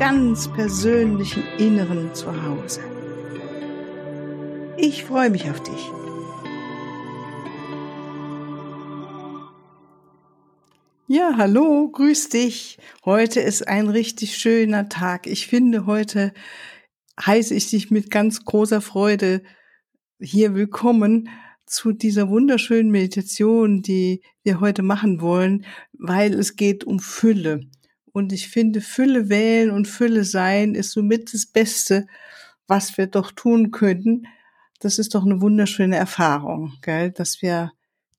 ganz persönlichen Inneren zu Hause. Ich freue mich auf dich. Ja, hallo, grüß dich. Heute ist ein richtig schöner Tag. Ich finde, heute heiße ich dich mit ganz großer Freude hier willkommen zu dieser wunderschönen Meditation, die wir heute machen wollen, weil es geht um Fülle. Und ich finde, Fülle wählen und Fülle sein ist somit das Beste, was wir doch tun könnten. Das ist doch eine wunderschöne Erfahrung, gell? dass wir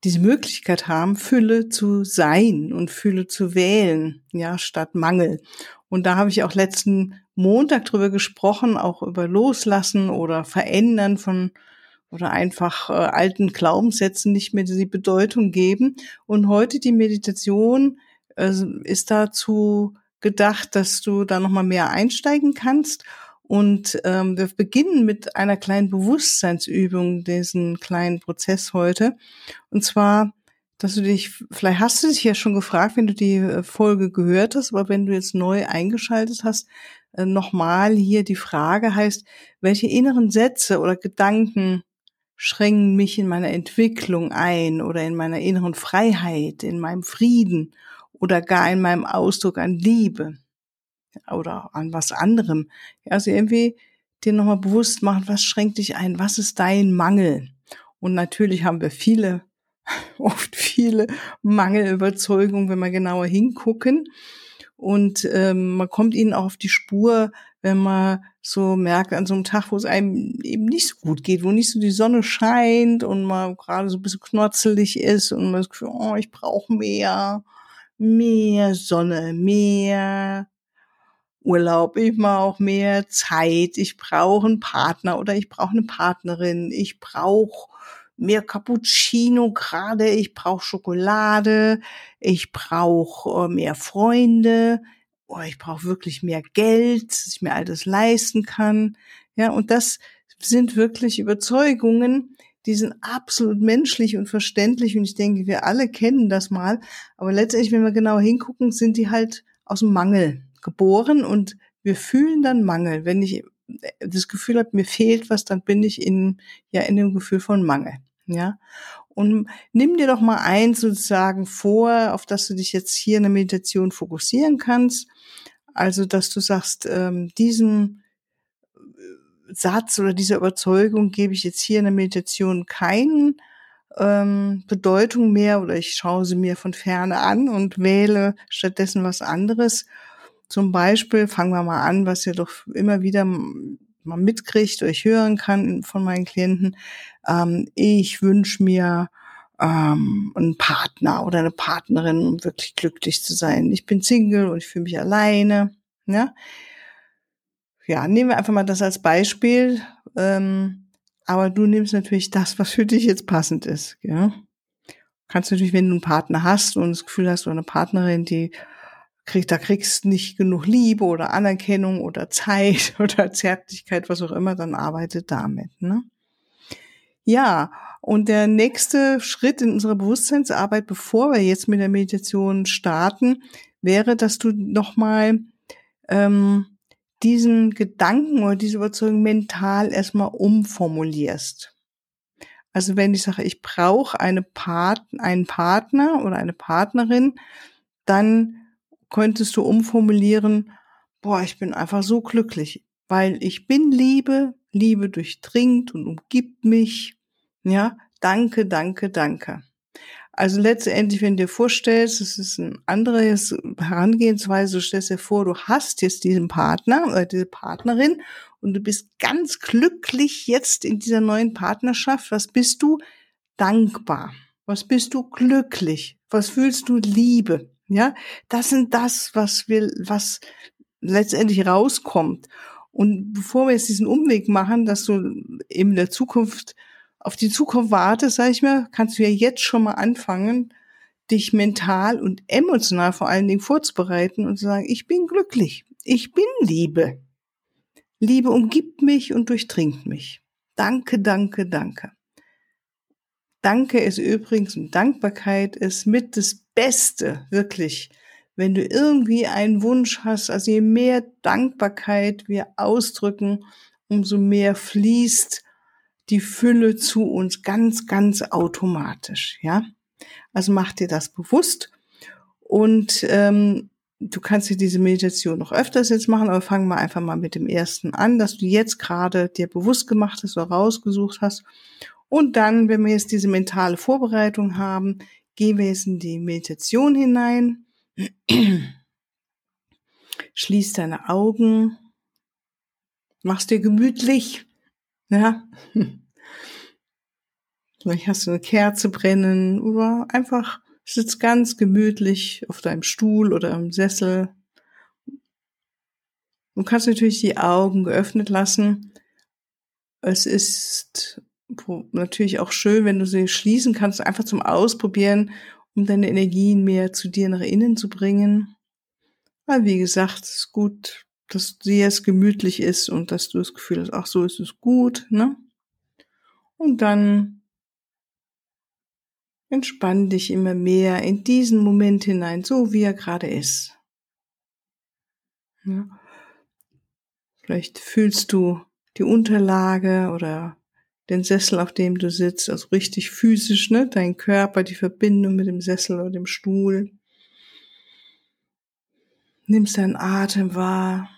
diese Möglichkeit haben, Fülle zu sein und Fülle zu wählen, ja, statt Mangel. Und da habe ich auch letzten Montag drüber gesprochen, auch über Loslassen oder Verändern von oder einfach äh, alten Glaubenssätzen nicht mehr die Bedeutung geben. Und heute die Meditation ist dazu gedacht, dass du da nochmal mehr einsteigen kannst. Und ähm, wir beginnen mit einer kleinen Bewusstseinsübung, diesen kleinen Prozess heute. Und zwar, dass du dich, vielleicht hast du dich ja schon gefragt, wenn du die äh, Folge gehört hast, aber wenn du jetzt neu eingeschaltet hast, äh, nochmal hier die Frage heißt, welche inneren Sätze oder Gedanken schränken mich in meiner Entwicklung ein oder in meiner inneren Freiheit, in meinem Frieden oder gar in meinem Ausdruck an Liebe oder an was anderem. Also irgendwie dir nochmal bewusst machen, was schränkt dich ein, was ist dein Mangel? Und natürlich haben wir viele, oft viele Mangelüberzeugungen, wenn wir genauer hingucken. Und ähm, man kommt ihnen auch auf die Spur, wenn man so merkt an so einem Tag, wo es einem eben nicht so gut geht, wo nicht so die Sonne scheint und man gerade so ein bisschen knotzelig ist und man das Gefühl, oh, ich brauche mehr, mehr Sonne, mehr Urlaub, ich brauche mehr Zeit, ich brauche einen Partner oder ich brauche eine Partnerin, ich brauche mehr Cappuccino gerade, ich brauche Schokolade, ich brauche äh, mehr Freunde, oh, ich brauche wirklich mehr Geld, dass ich mir all das leisten kann. Ja, und das sind wirklich Überzeugungen, die sind absolut menschlich und verständlich und ich denke, wir alle kennen das mal. Aber letztendlich, wenn wir genau hingucken, sind die halt aus dem Mangel geboren und wir fühlen dann Mangel. Wenn ich das Gefühl habe, mir fehlt was, dann bin ich in, ja, in dem Gefühl von Mangel. Ja. Und nimm dir doch mal eins sozusagen vor, auf das du dich jetzt hier in der Meditation fokussieren kannst. Also, dass du sagst, ähm, diesen Satz oder diese Überzeugung gebe ich jetzt hier in der Meditation keinen ähm, Bedeutung mehr oder ich schaue sie mir von ferne an und wähle stattdessen was anderes. Zum Beispiel fangen wir mal an, was ihr doch immer wieder mal mitkriegt oder ich hören kann von meinen Klienten. Ähm, ich wünsche mir ähm, einen Partner oder eine Partnerin, um wirklich glücklich zu sein. Ich bin Single und ich fühle mich alleine. Ja? Ja, nehmen wir einfach mal das als Beispiel. Ähm, aber du nimmst natürlich das, was für dich jetzt passend ist. Ja? Kannst natürlich, wenn du einen Partner hast und das Gefühl hast, oder eine Partnerin, die kriegt, da kriegst nicht genug Liebe oder Anerkennung oder Zeit oder Zärtlichkeit, was auch immer, dann arbeitet damit. Ne? Ja, und der nächste Schritt in unserer Bewusstseinsarbeit, bevor wir jetzt mit der Meditation starten, wäre, dass du nochmal ähm, diesen Gedanken oder diese Überzeugung mental erstmal umformulierst. Also wenn ich sage, ich brauche eine Part einen Partner oder eine Partnerin, dann könntest du umformulieren, boah, ich bin einfach so glücklich, weil ich bin Liebe, Liebe durchdringt und umgibt mich. Ja, danke, danke, danke. Also letztendlich, wenn du dir vorstellst, es ist ein anderes Herangehensweise, du stellst dir vor, du hast jetzt diesen Partner oder diese Partnerin und du bist ganz glücklich jetzt in dieser neuen Partnerschaft. Was bist du? Dankbar. Was bist du? Glücklich. Was fühlst du? Liebe. Ja, das sind das, was wir, was letztendlich rauskommt. Und bevor wir jetzt diesen Umweg machen, dass du in der Zukunft auf die Zukunft wartest, sag ich mir, kannst du ja jetzt schon mal anfangen, dich mental und emotional vor allen Dingen vorzubereiten und zu sagen, ich bin glücklich, ich bin Liebe. Liebe umgibt mich und durchdringt mich. Danke, danke, danke. Danke ist übrigens und Dankbarkeit ist mit das Beste, wirklich. Wenn du irgendwie einen Wunsch hast, also je mehr Dankbarkeit wir ausdrücken, umso mehr fließt die Fülle zu uns ganz, ganz automatisch, ja. Also mach dir das bewusst und ähm, du kannst dir diese Meditation noch öfters jetzt machen, aber fangen wir einfach mal mit dem ersten an, dass du jetzt gerade dir bewusst gemacht hast oder rausgesucht hast. Und dann, wenn wir jetzt diese mentale Vorbereitung haben, gehen wir jetzt in die Meditation hinein. Schließ deine Augen, mach's dir gemütlich, ja. Vielleicht hast du eine Kerze brennen oder einfach sitzt ganz gemütlich auf deinem Stuhl oder im Sessel. Du kannst natürlich die Augen geöffnet lassen. Es ist natürlich auch schön, wenn du sie schließen kannst, einfach zum Ausprobieren, um deine Energien mehr zu dir nach innen zu bringen. Weil, wie gesagt, es ist gut, dass dir es gemütlich ist und dass du das Gefühl hast, ach so ist es gut, ne? Und dann Entspann dich immer mehr in diesen Moment hinein, so wie er gerade ist. Ja. Vielleicht fühlst du die Unterlage oder den Sessel, auf dem du sitzt, also richtig physisch, ne? Dein Körper, die Verbindung mit dem Sessel oder dem Stuhl. Nimmst deinen Atem wahr.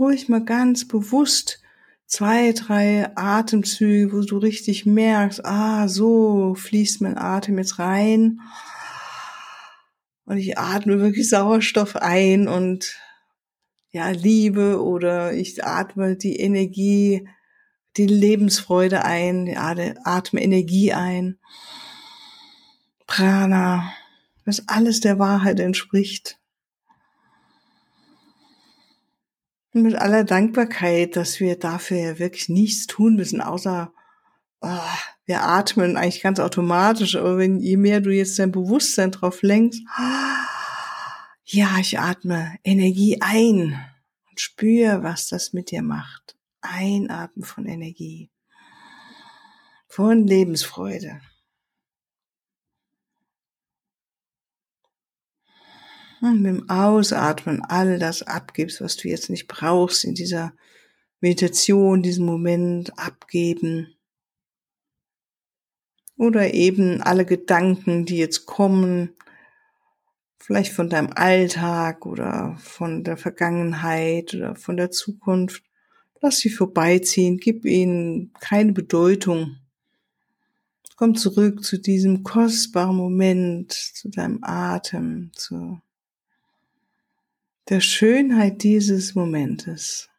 Ruhig mal ganz bewusst zwei, drei Atemzüge, wo du richtig merkst, ah, so fließt mein Atem jetzt rein. Und ich atme wirklich Sauerstoff ein und ja, Liebe oder ich atme die Energie, die Lebensfreude ein, ja, atme Energie ein. Prana, das alles der Wahrheit entspricht. Und mit aller Dankbarkeit, dass wir dafür ja wirklich nichts tun müssen, außer oh, wir atmen eigentlich ganz automatisch. Aber wenn je mehr du jetzt dein Bewusstsein drauf lenkst, ja, ich atme Energie ein und spüre, was das mit dir macht. Einatmen von Energie, von Lebensfreude. Mit dem Ausatmen all das abgibst, was du jetzt nicht brauchst in dieser Meditation, diesem Moment abgeben. Oder eben alle Gedanken, die jetzt kommen, vielleicht von deinem Alltag oder von der Vergangenheit oder von der Zukunft. Lass sie vorbeiziehen, gib ihnen keine Bedeutung. Komm zurück zu diesem kostbaren Moment, zu deinem Atem, zu der Schönheit dieses Momentes.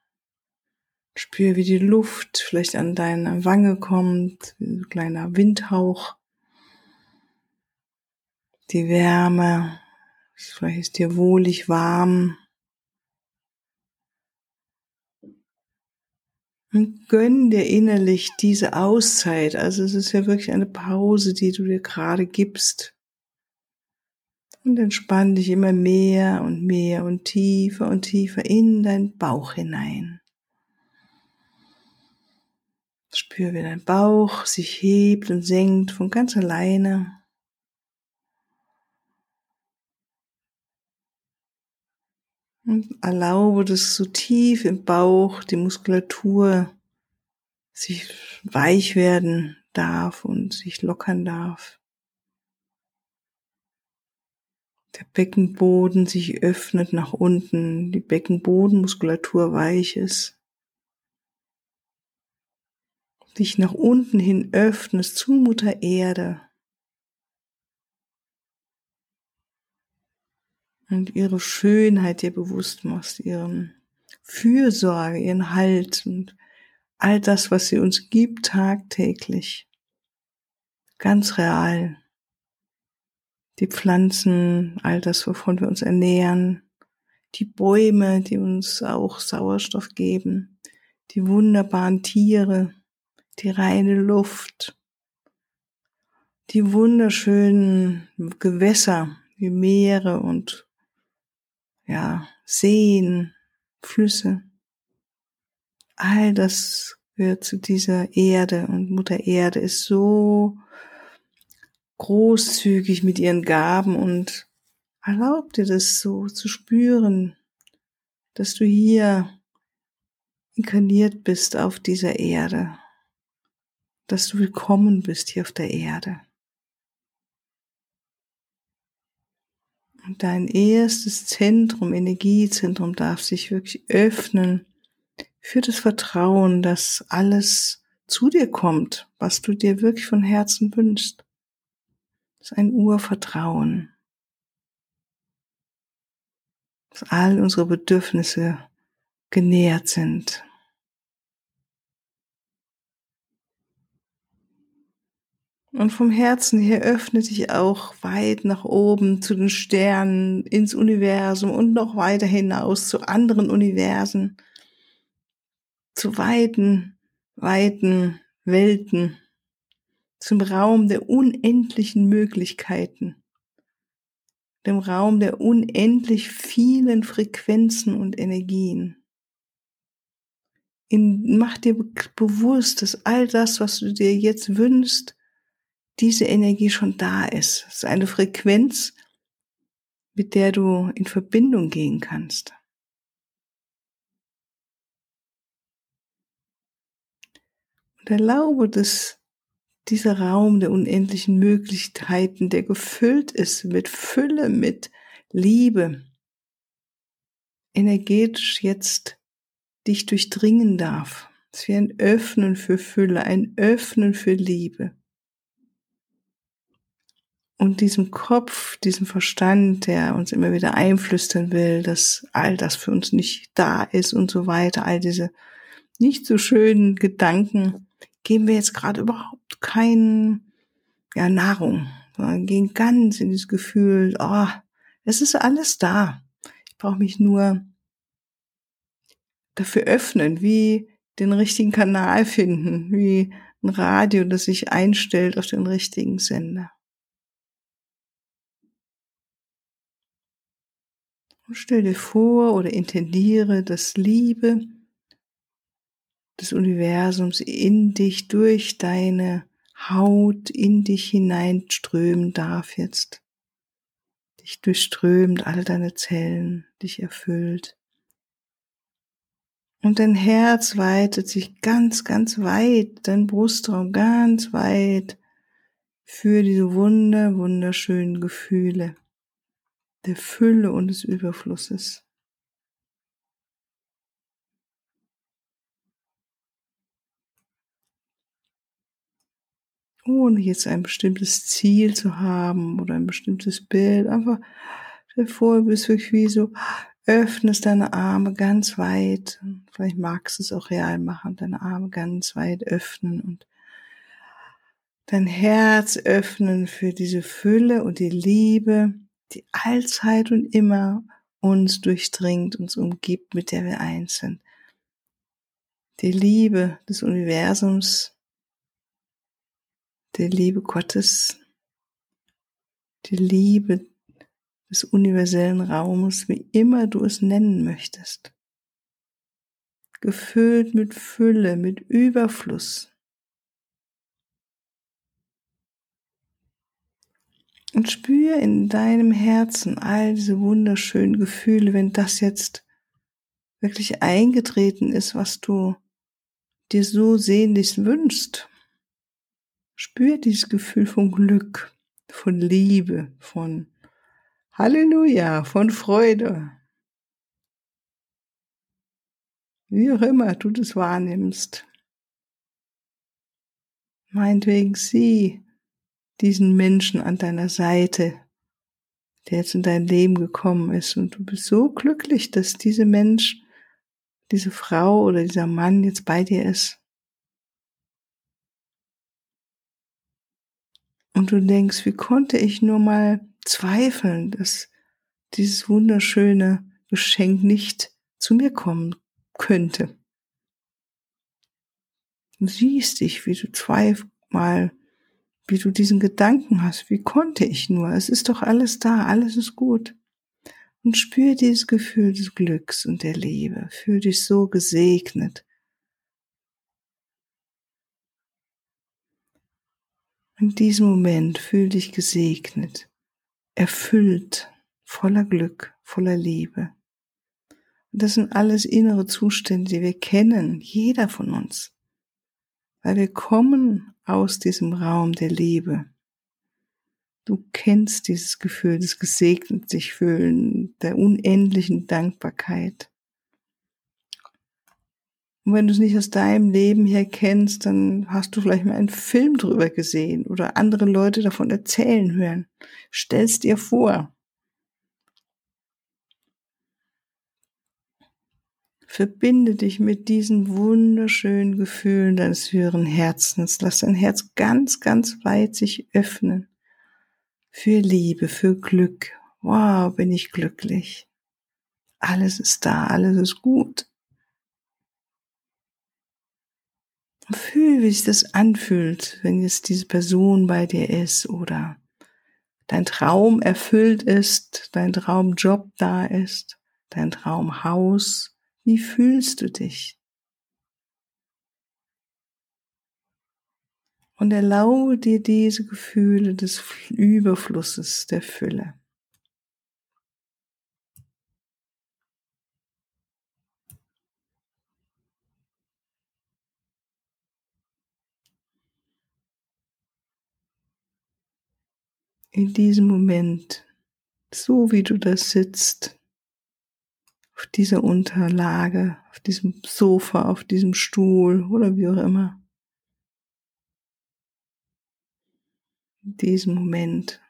Spür, wie die Luft vielleicht an deine Wange kommt, ein kleiner Windhauch. Die Wärme, vielleicht ist dir wohlig warm. Und gönn dir innerlich diese Auszeit. Also es ist ja wirklich eine Pause, die du dir gerade gibst und entspann dich immer mehr und mehr und tiefer und tiefer in deinen Bauch hinein. Spür, wie dein Bauch sich hebt und senkt von ganz alleine. Und erlaube, dass so tief im Bauch die Muskulatur sich weich werden darf und sich lockern darf. Der Beckenboden sich öffnet nach unten, die Beckenbodenmuskulatur weich ist, dich nach unten hin öffnest zu Mutter Erde. Und ihre Schönheit dir bewusst machst, ihren Fürsorge, ihren Halt und all das, was sie uns gibt tagtäglich. Ganz real die Pflanzen, all das, wovon wir uns ernähren, die Bäume, die uns auch Sauerstoff geben, die wunderbaren Tiere, die reine Luft, die wunderschönen Gewässer wie Meere und ja, Seen, Flüsse. All das gehört zu dieser Erde und Mutter Erde ist so großzügig mit ihren Gaben und erlaubt dir das so zu spüren, dass du hier inkarniert bist auf dieser Erde, dass du willkommen bist hier auf der Erde. Und dein erstes Zentrum, Energiezentrum darf sich wirklich öffnen für das Vertrauen, dass alles zu dir kommt, was du dir wirklich von Herzen wünschst. Das ist ein Urvertrauen. Dass all unsere Bedürfnisse genährt sind. Und vom Herzen her öffnet sich auch weit nach oben zu den Sternen, ins Universum und noch weiter hinaus zu anderen Universen, zu weiten, weiten Welten, zum Raum der unendlichen Möglichkeiten, dem Raum der unendlich vielen Frequenzen und Energien. In, mach dir bewusst, dass all das, was du dir jetzt wünschst, diese Energie schon da ist. Es ist eine Frequenz, mit der du in Verbindung gehen kannst. Und erlaube, dass dieser Raum der unendlichen Möglichkeiten, der gefüllt ist mit Fülle, mit Liebe, energetisch jetzt dich durchdringen darf. Es wie ein Öffnen für Fülle, ein Öffnen für Liebe und diesem Kopf, diesem Verstand, der uns immer wieder einflüstern will, dass all das für uns nicht da ist und so weiter, all diese nicht so schönen Gedanken, geben wir jetzt gerade überhaupt keinen ja, Nahrung, sondern gehen ganz in dieses Gefühl, oh, es ist alles da. Ich brauche mich nur dafür öffnen, wie den richtigen Kanal finden, wie ein Radio, das sich einstellt auf den richtigen Sender. Und stell dir vor oder intendiere, dass Liebe des Universums in dich durch deine Haut in dich hineinströmen darf jetzt. Dich durchströmt alle deine Zellen, dich erfüllt. Und dein Herz weitet sich ganz, ganz weit, dein Brustraum ganz weit für diese wunder, wunderschönen Gefühle der Fülle und des Überflusses. Ohne jetzt ein bestimmtes Ziel zu haben oder ein bestimmtes Bild, einfach davor du bist wirklich wie so, öffnest deine Arme ganz weit. Vielleicht magst du es auch real machen, deine Arme ganz weit öffnen und dein Herz öffnen für diese Fülle und die Liebe, die allzeit und immer uns durchdringt, uns umgibt, mit der wir eins sind. Die Liebe des Universums, die Liebe Gottes, die Liebe des universellen Raumes, wie immer du es nennen möchtest. Gefüllt mit Fülle, mit Überfluss. Und spür in deinem Herzen all diese wunderschönen Gefühle, wenn das jetzt wirklich eingetreten ist, was du dir so sehnlichst wünschst. Spür dieses Gefühl von Glück, von Liebe, von Halleluja, von Freude. Wie auch immer du das wahrnimmst. Meinetwegen sieh diesen Menschen an deiner Seite, der jetzt in dein Leben gekommen ist. Und du bist so glücklich, dass dieser Mensch, diese Frau oder dieser Mann jetzt bei dir ist. Und du denkst, wie konnte ich nur mal zweifeln, dass dieses wunderschöne Geschenk nicht zu mir kommen könnte. Du siehst dich, wie du zweimal, wie du diesen Gedanken hast. Wie konnte ich nur? Es ist doch alles da, alles ist gut. Und spür dieses Gefühl des Glücks und der Liebe. Fühl dich so gesegnet. In diesem Moment fühl dich gesegnet, erfüllt, voller Glück, voller Liebe. Und das sind alles innere Zustände, die wir kennen, jeder von uns. Weil wir kommen aus diesem Raum der Liebe. Du kennst dieses Gefühl des gesegnet sich fühlen, der unendlichen Dankbarkeit. Und wenn du es nicht aus deinem Leben her kennst, dann hast du vielleicht mal einen Film drüber gesehen oder andere Leute davon erzählen hören. Stell's dir vor. Verbinde dich mit diesen wunderschönen Gefühlen deines höheren Herzens. Lass dein Herz ganz, ganz weit sich öffnen. Für Liebe, für Glück. Wow, bin ich glücklich. Alles ist da, alles ist gut. Fühl, wie sich das anfühlt, wenn jetzt diese Person bei dir ist oder dein Traum erfüllt ist, dein Traumjob da ist, dein Traumhaus, wie fühlst du dich? Und erlaube dir diese Gefühle des Überflusses, der Fülle. In diesem Moment, so wie du da sitzt, auf dieser Unterlage, auf diesem Sofa, auf diesem Stuhl oder wie auch immer. In diesem Moment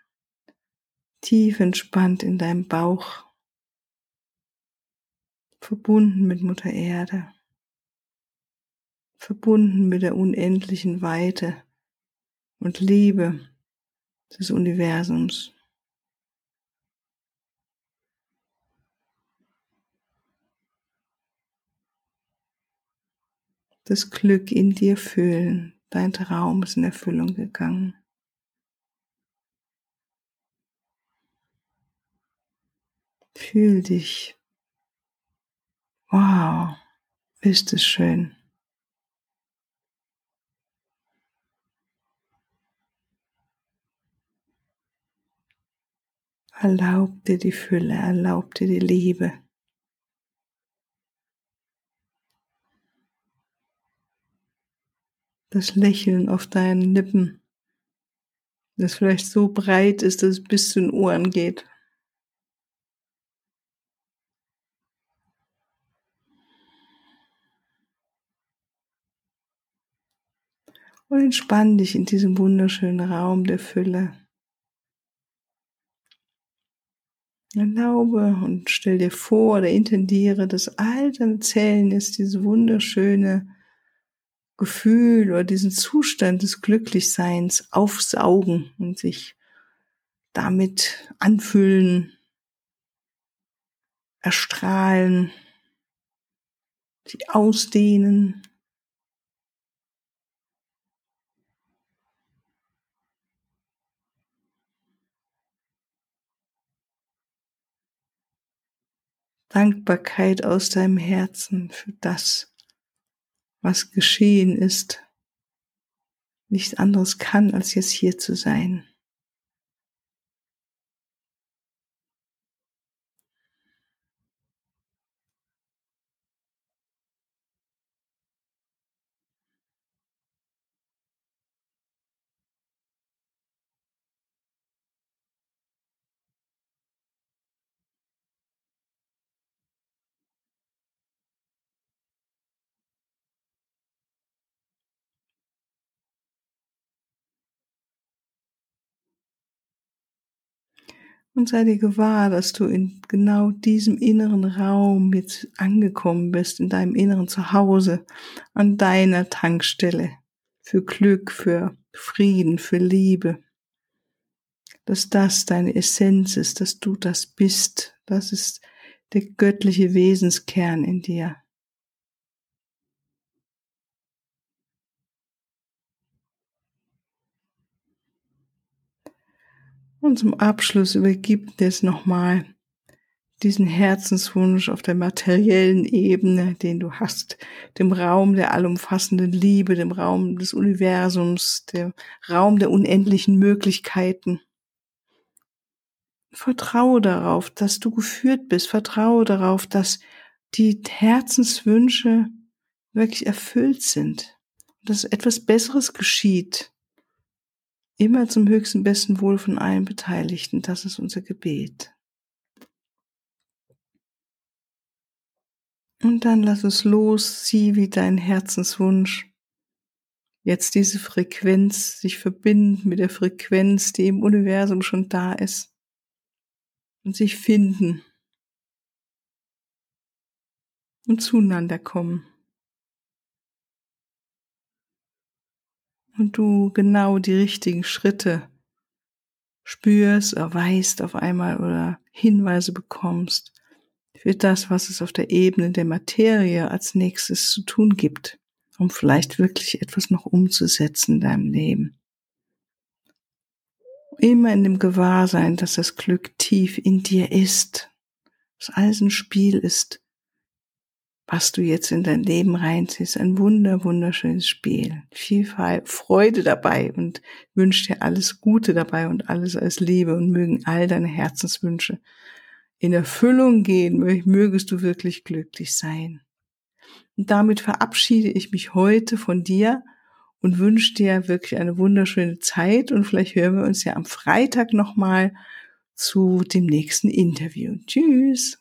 tief entspannt in deinem Bauch, verbunden mit Mutter Erde, verbunden mit der unendlichen Weite und Liebe des Universums. das Glück in dir fühlen. Dein Traum ist in Erfüllung gegangen. Fühl dich. Wow, ist es schön. Erlaub dir die Fülle, erlaub dir die Liebe. das Lächeln auf deinen Lippen, das vielleicht so breit ist, dass es bis zu den Ohren geht. Und entspann dich in diesem wunderschönen Raum der Fülle. Erlaube und stell dir vor oder intendiere, dass all deine Zellen ist diese wunderschöne Gefühl oder diesen Zustand des Glücklichseins aufsaugen und sich damit anfüllen, erstrahlen, sich ausdehnen. Dankbarkeit aus deinem Herzen für das, was geschehen ist, nichts anderes kann, als jetzt hier zu sein. Und sei dir gewahr, dass du in genau diesem inneren Raum jetzt angekommen bist, in deinem inneren Zuhause, an deiner Tankstelle für Glück, für Frieden, für Liebe. Dass das deine Essenz ist, dass du das bist. Das ist der göttliche Wesenskern in dir. Und zum Abschluss übergibt es nochmal diesen Herzenswunsch auf der materiellen Ebene, den du hast, dem Raum der allumfassenden Liebe, dem Raum des Universums, dem Raum der unendlichen Möglichkeiten. Vertraue darauf, dass du geführt bist. Vertraue darauf, dass die Herzenswünsche wirklich erfüllt sind. Dass etwas Besseres geschieht. Immer zum höchsten besten Wohl von allen Beteiligten. Das ist unser Gebet. Und dann lass es los, sieh, wie dein Herzenswunsch jetzt diese Frequenz sich verbindet mit der Frequenz, die im Universum schon da ist und sich finden und zueinander kommen. Und du genau die richtigen Schritte spürst, erweist auf einmal oder Hinweise bekommst für das, was es auf der Ebene der Materie als nächstes zu tun gibt, um vielleicht wirklich etwas noch umzusetzen in deinem Leben. Immer in dem Gewahrsein, dass das Glück tief in dir ist, dass alles ein Spiel ist, was du jetzt in dein Leben reinziehst. Ein wunder, wunderschönes Spiel. Viel Freude dabei und wünsche dir alles Gute dabei und alles als Liebe und mögen all deine Herzenswünsche in Erfüllung gehen, mögest du wirklich glücklich sein. Und damit verabschiede ich mich heute von dir und wünsche dir wirklich eine wunderschöne Zeit und vielleicht hören wir uns ja am Freitag nochmal zu dem nächsten Interview. Tschüss.